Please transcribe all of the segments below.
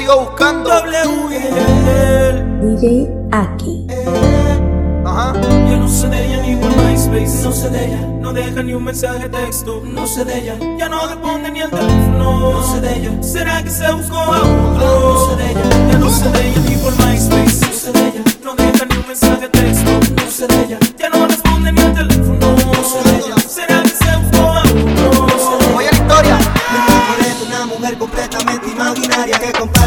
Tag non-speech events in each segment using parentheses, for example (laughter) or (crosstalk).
sigo buscando. DJ Aki. Ajá. Yo no sé de ella ni por MySpace, no sé de ella. No deja ni un mensaje de texto, no sé de ella. Ya no responde ni el teléfono, no sé de ella. ¿Será que se buscó a otro? No sé de ella. Ya no sé de ella ni por MySpace, no sé de ella. No deja ni un mensaje de texto, no sé de ella. Ya no responde ni el teléfono, no sé de ella. ¿Será que se buscó a otro? No sé de. Voy a la historia. Me enamoré de una mujer completamente imaginaria que comparte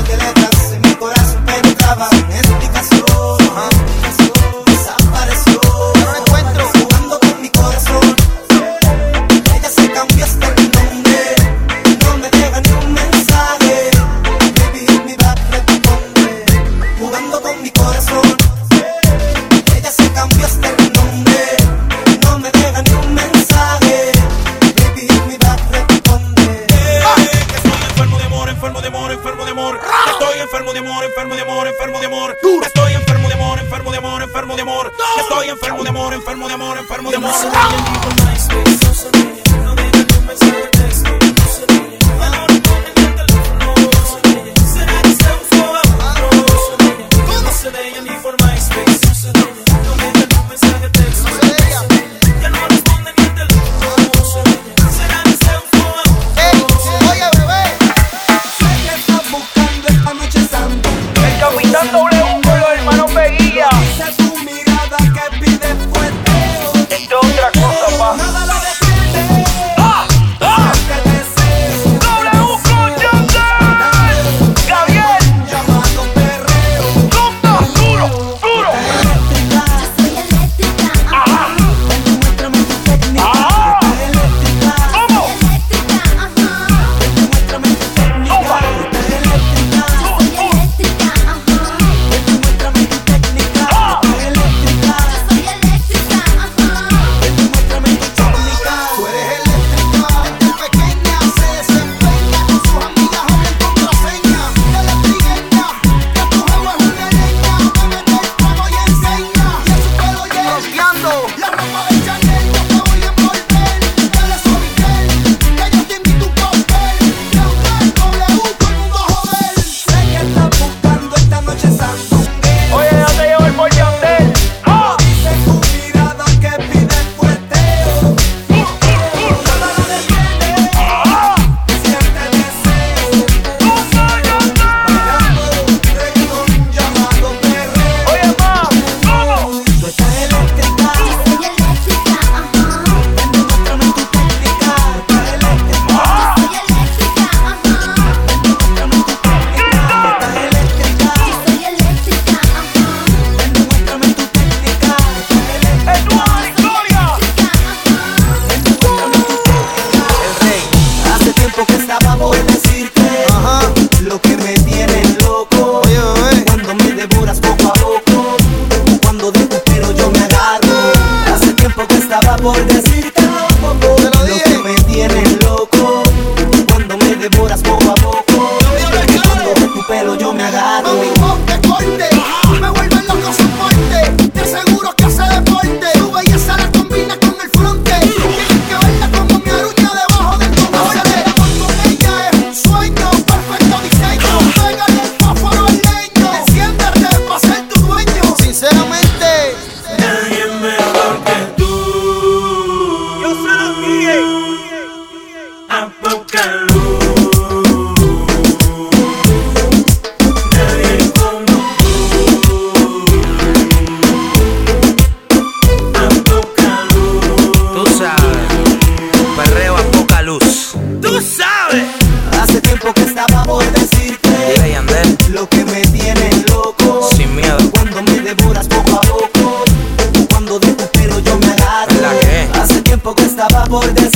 por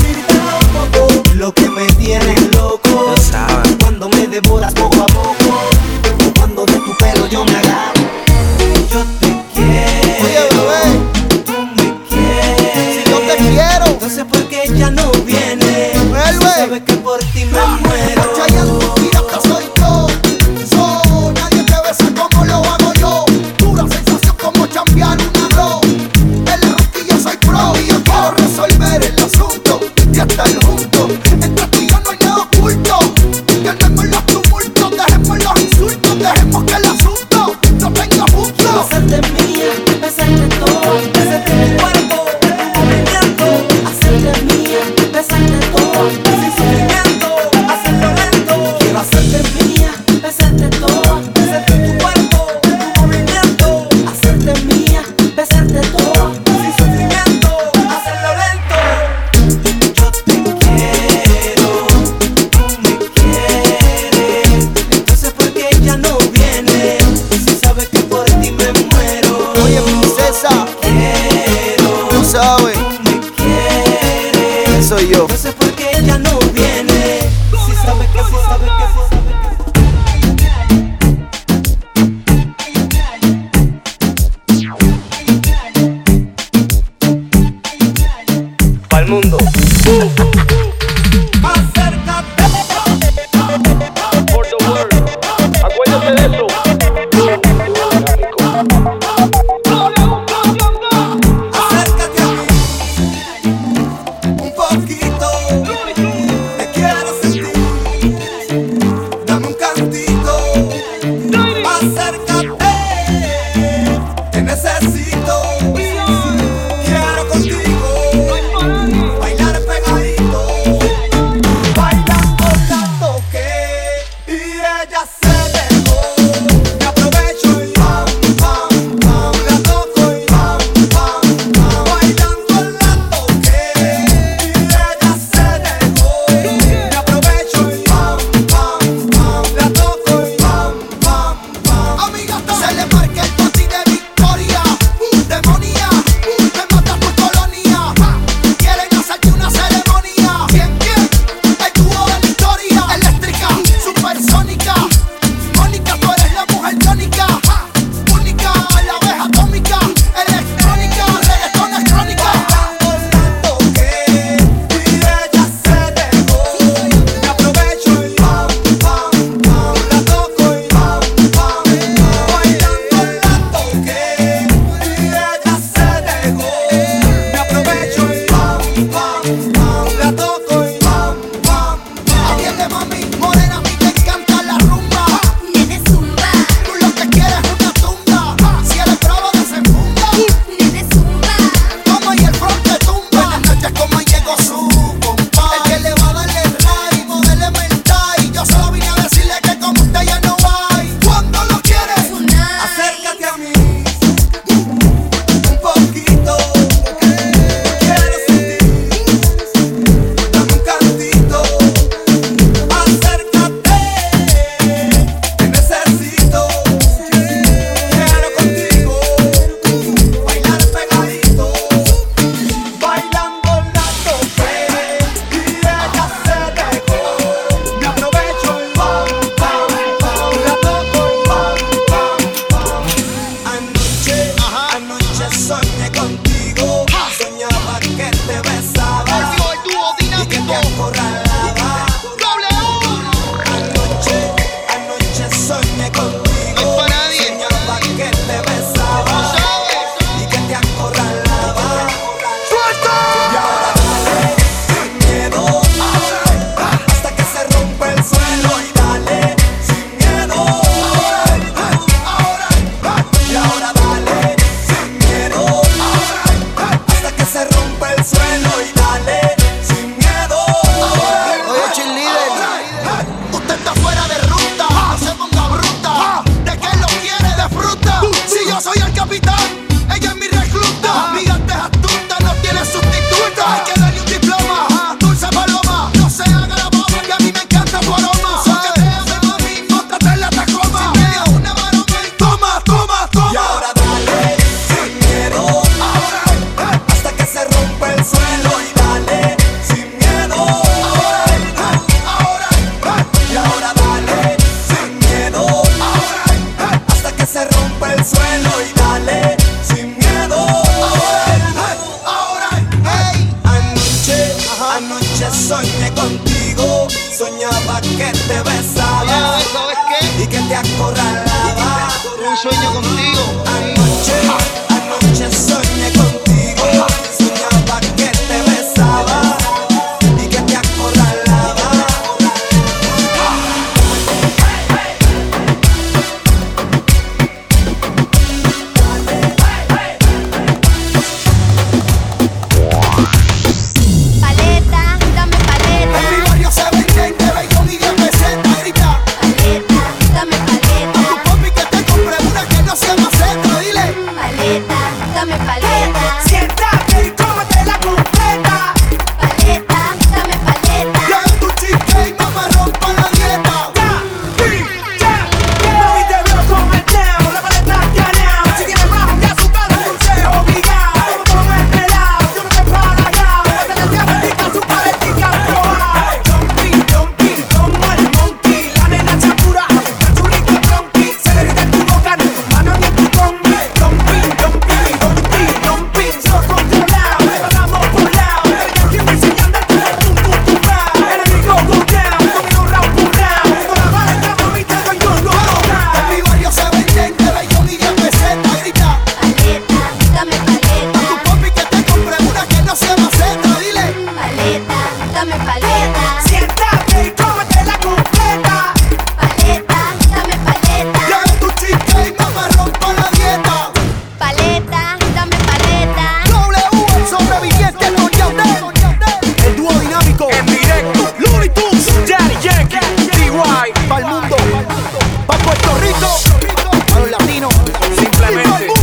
Simplemente.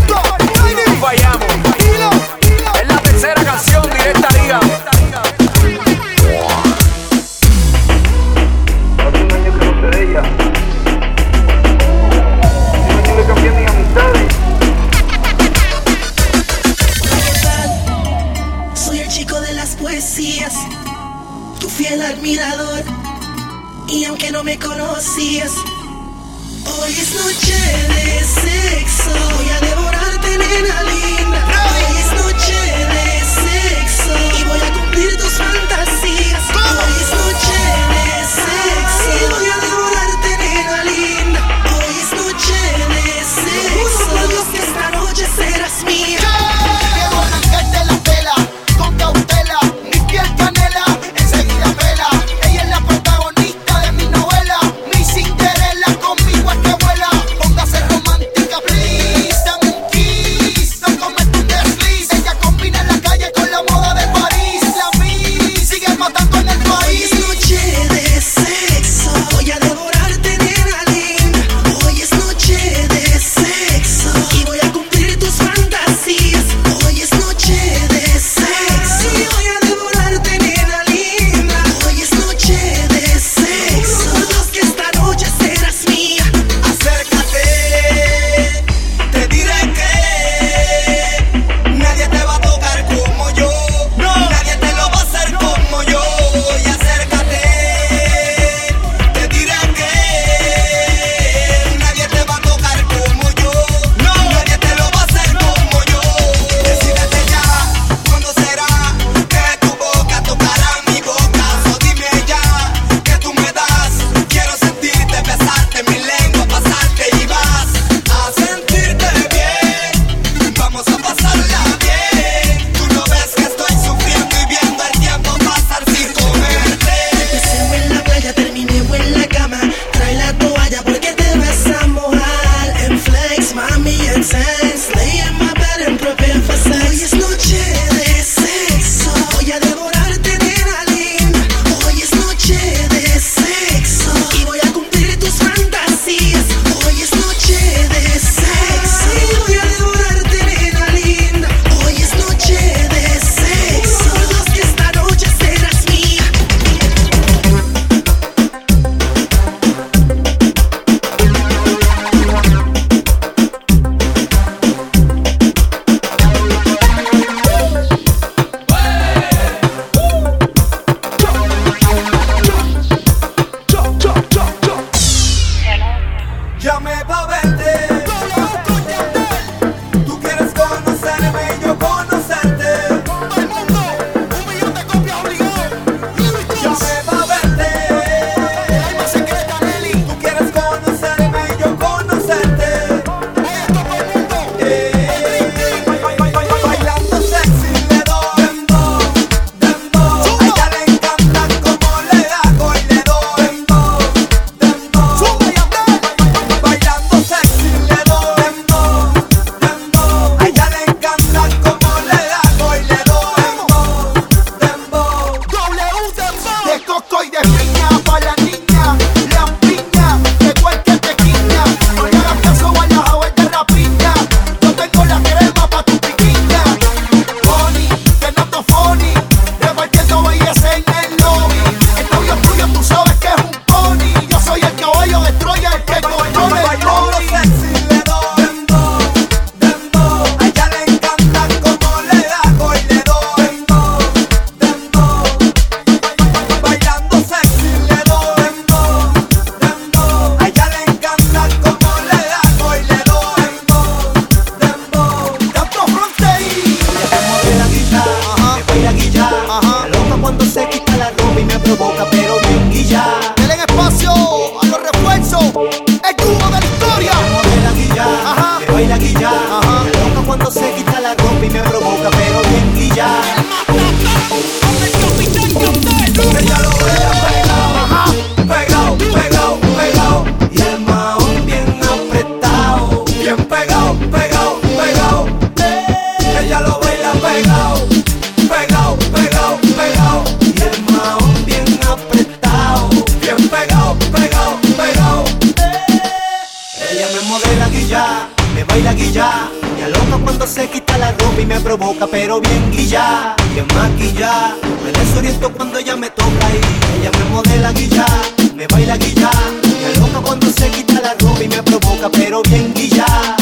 cuando se quita la ropa y me provoca, pero ven y ya. provoca, pero bien guilla, bien maquilla. Me desoriento cuando ella me toca y ella me modela guilla, me baila guilla. Me loca cuando se quita la ropa y me provoca, pero bien guilla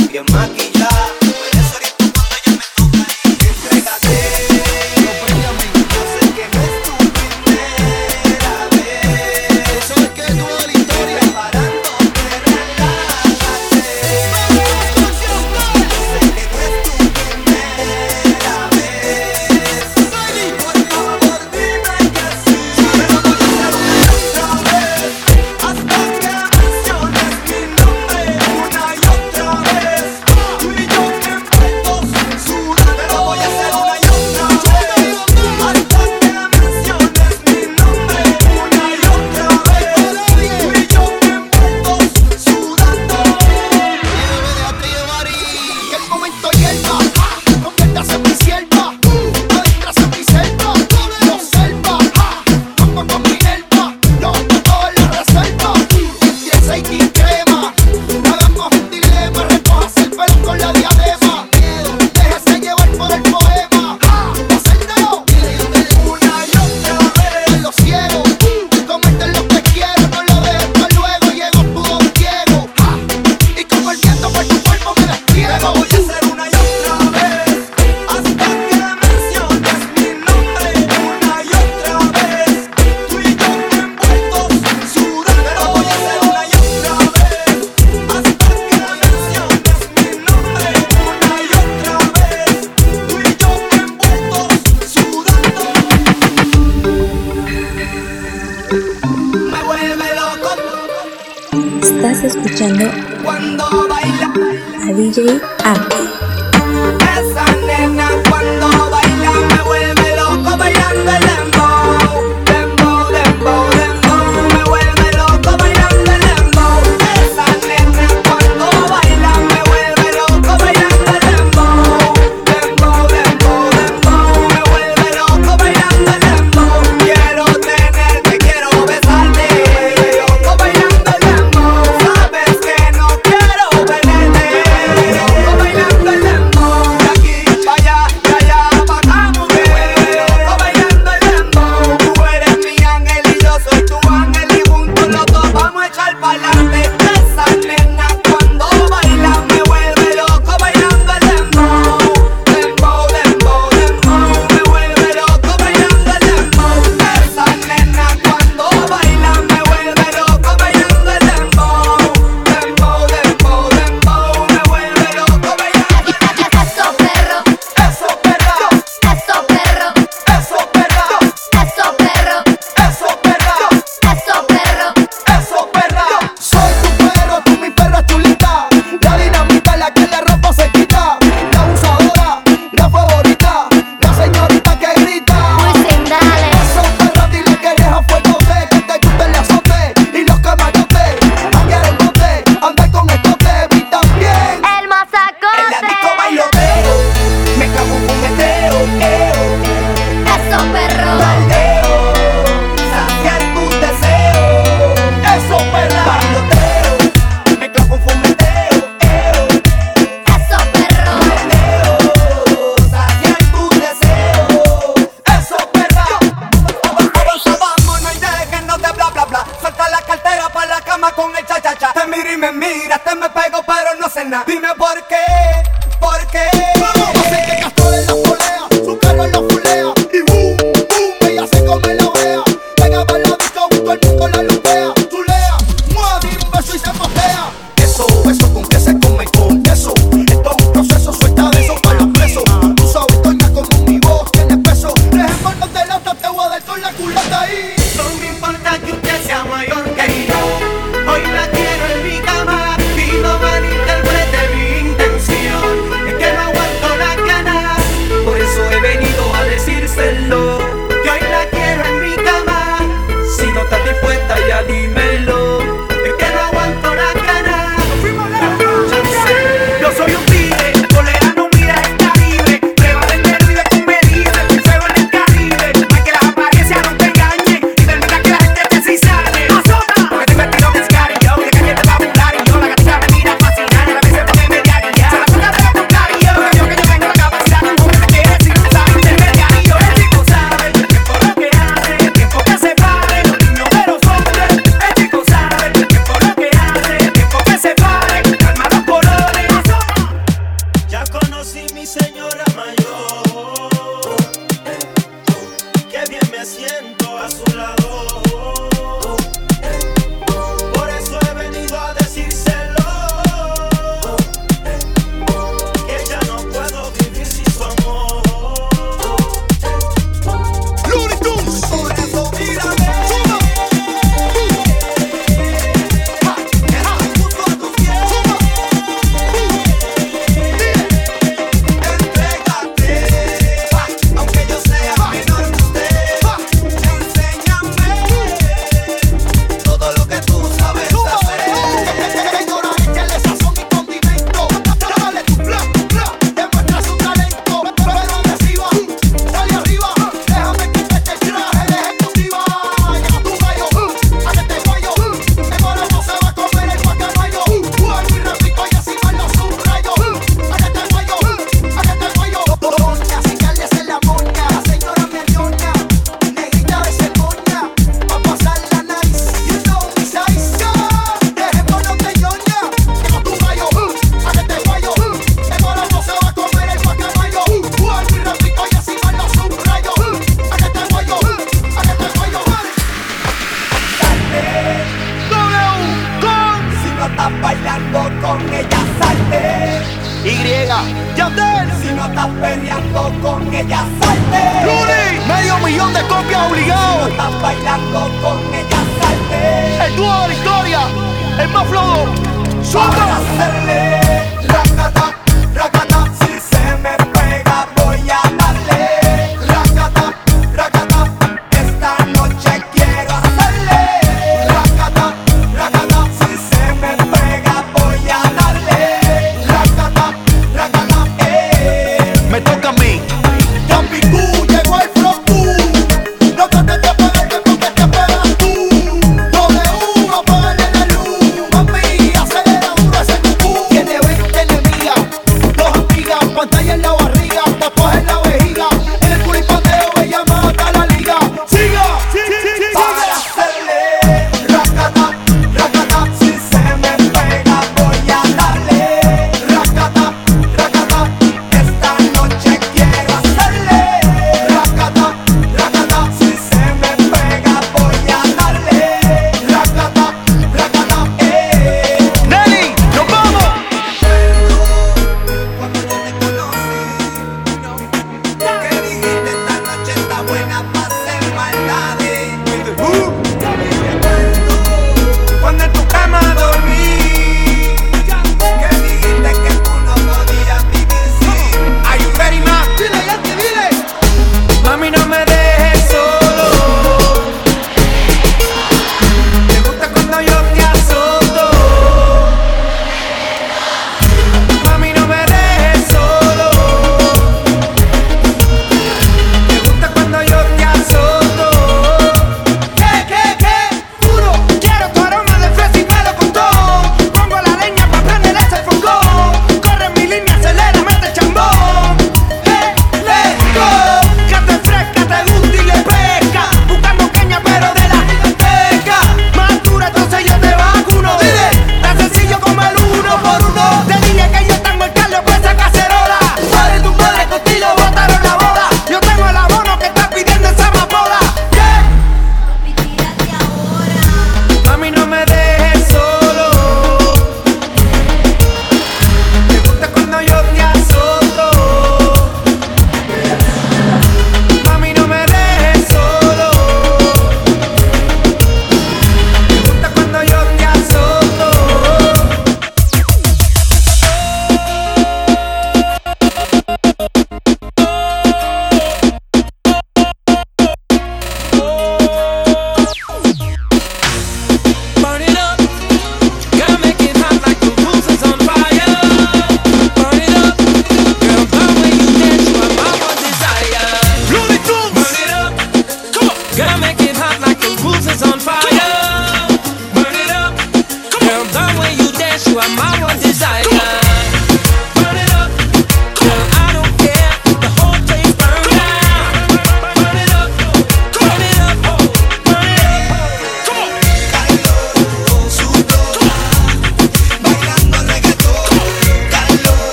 con ¡Luri! Medio millón de copias obligado. Estás bailando con ella salte. El dúo de la historia, el más flojo. Suelta.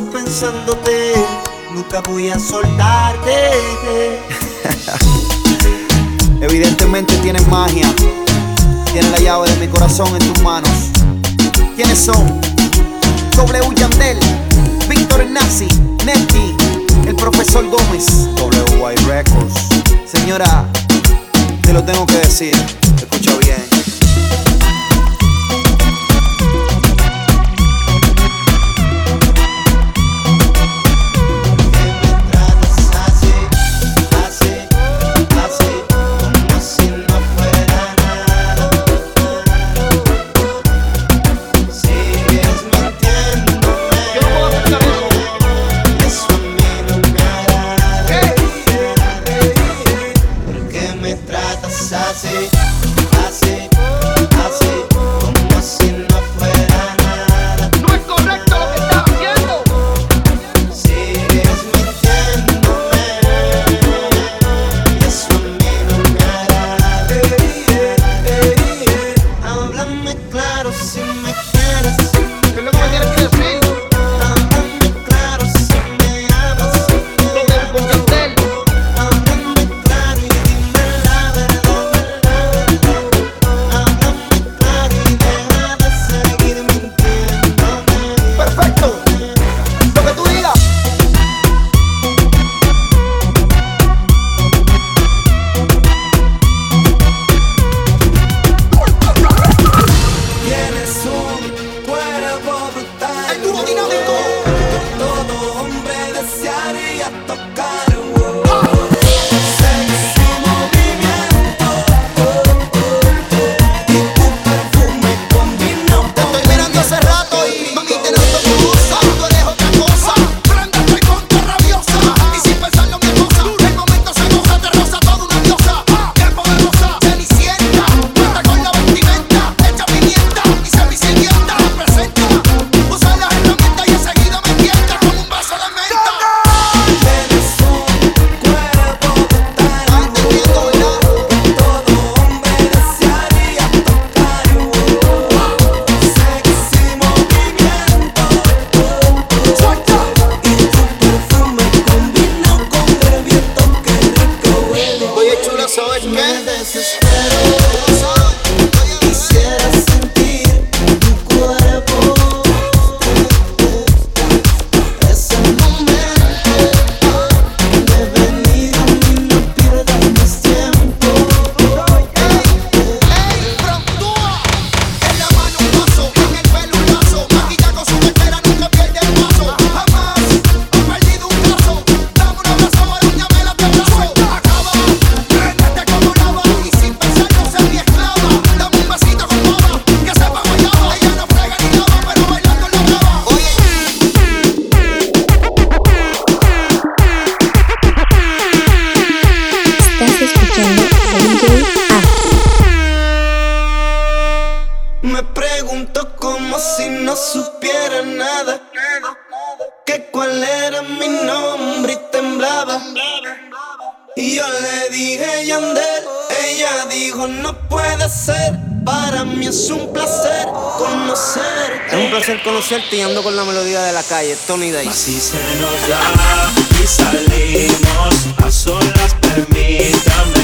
pensándote, nunca voy a soltarte. (laughs) Evidentemente tienes magia, tienes la llave de mi corazón en tus manos. ¿Quiénes son? W Yandel, Víctor Nazi, Neti, el profesor Gómez, WY Records. Señora, te lo tengo que decir, escucha bien. es un placer conocerte. Es un placer conocerte y ando con la melodía de la calle, Tony Day. Así se nos da y salimos a solas, permítame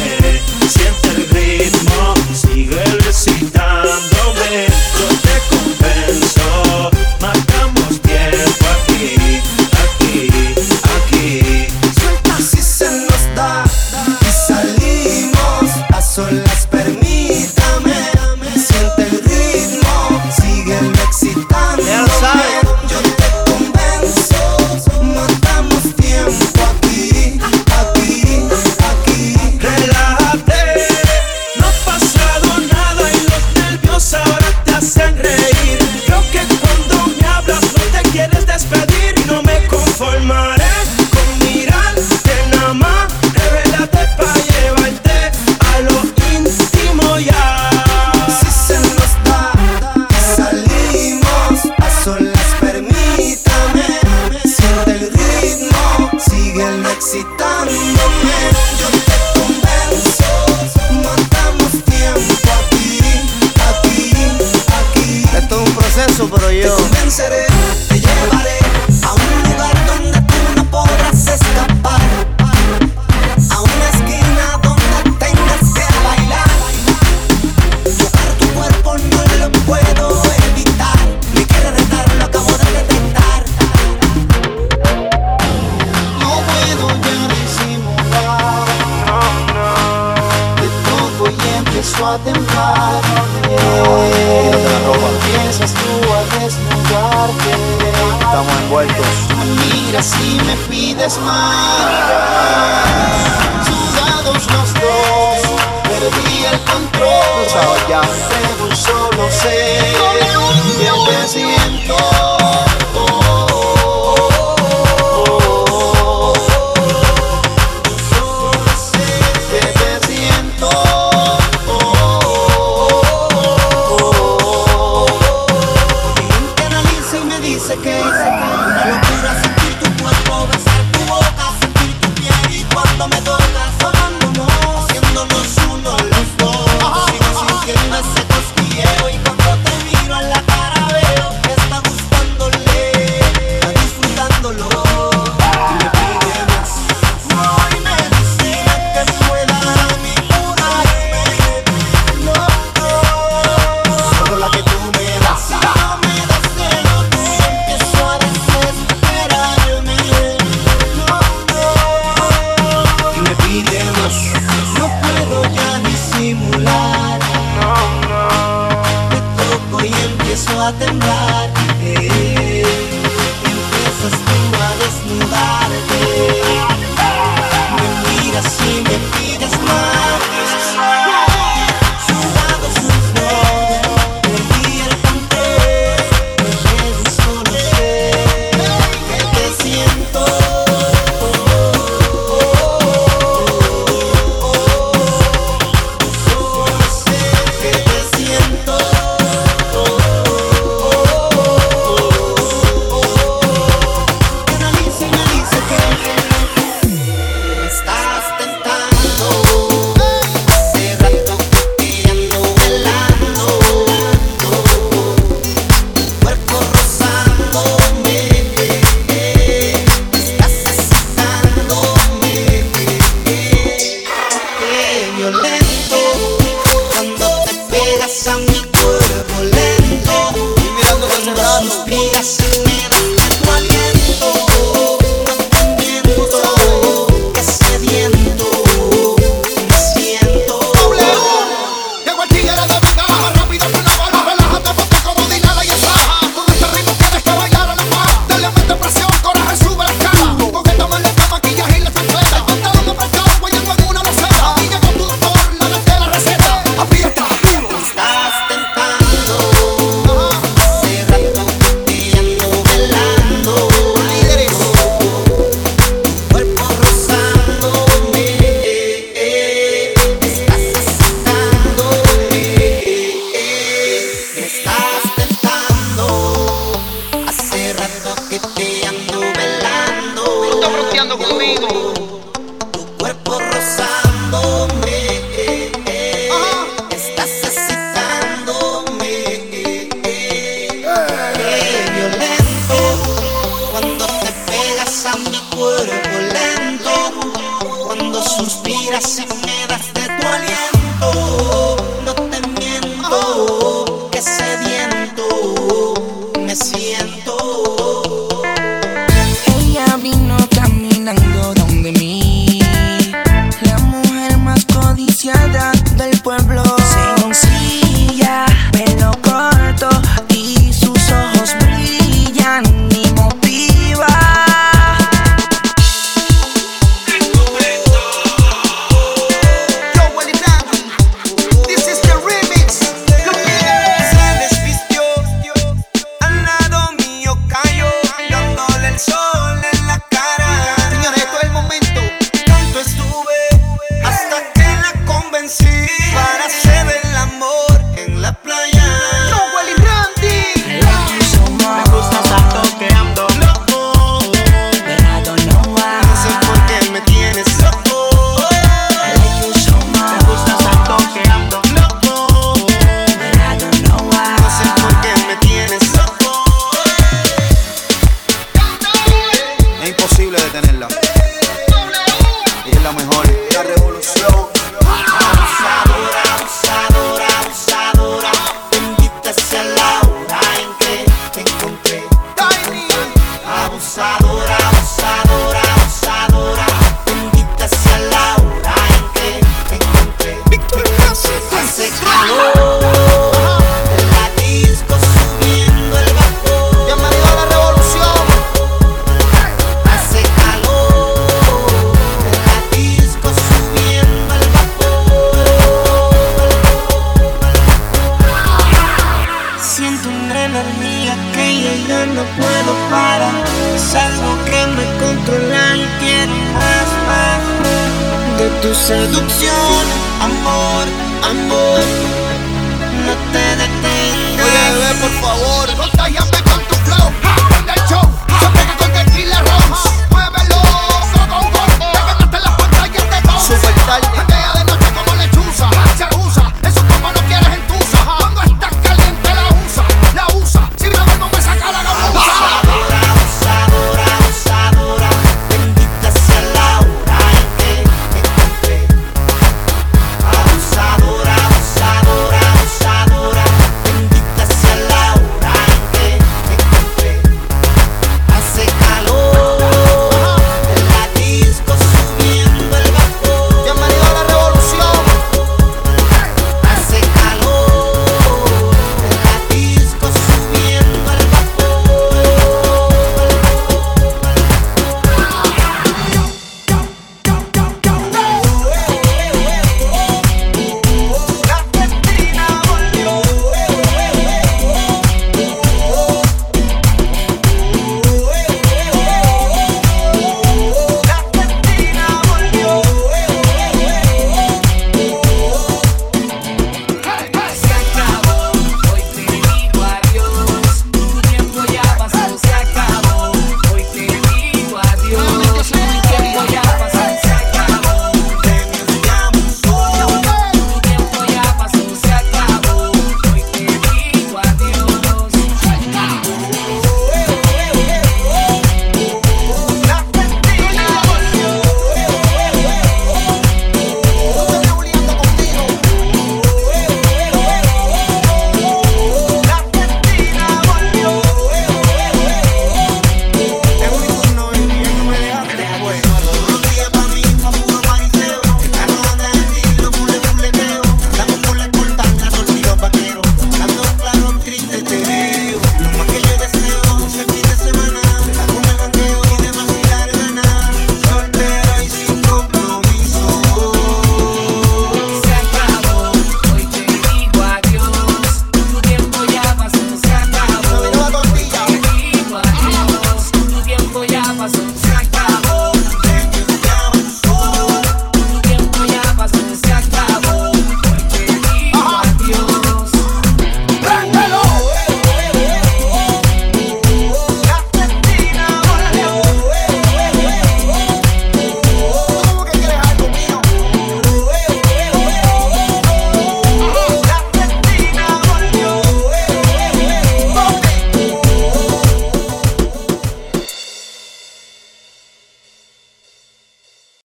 nothing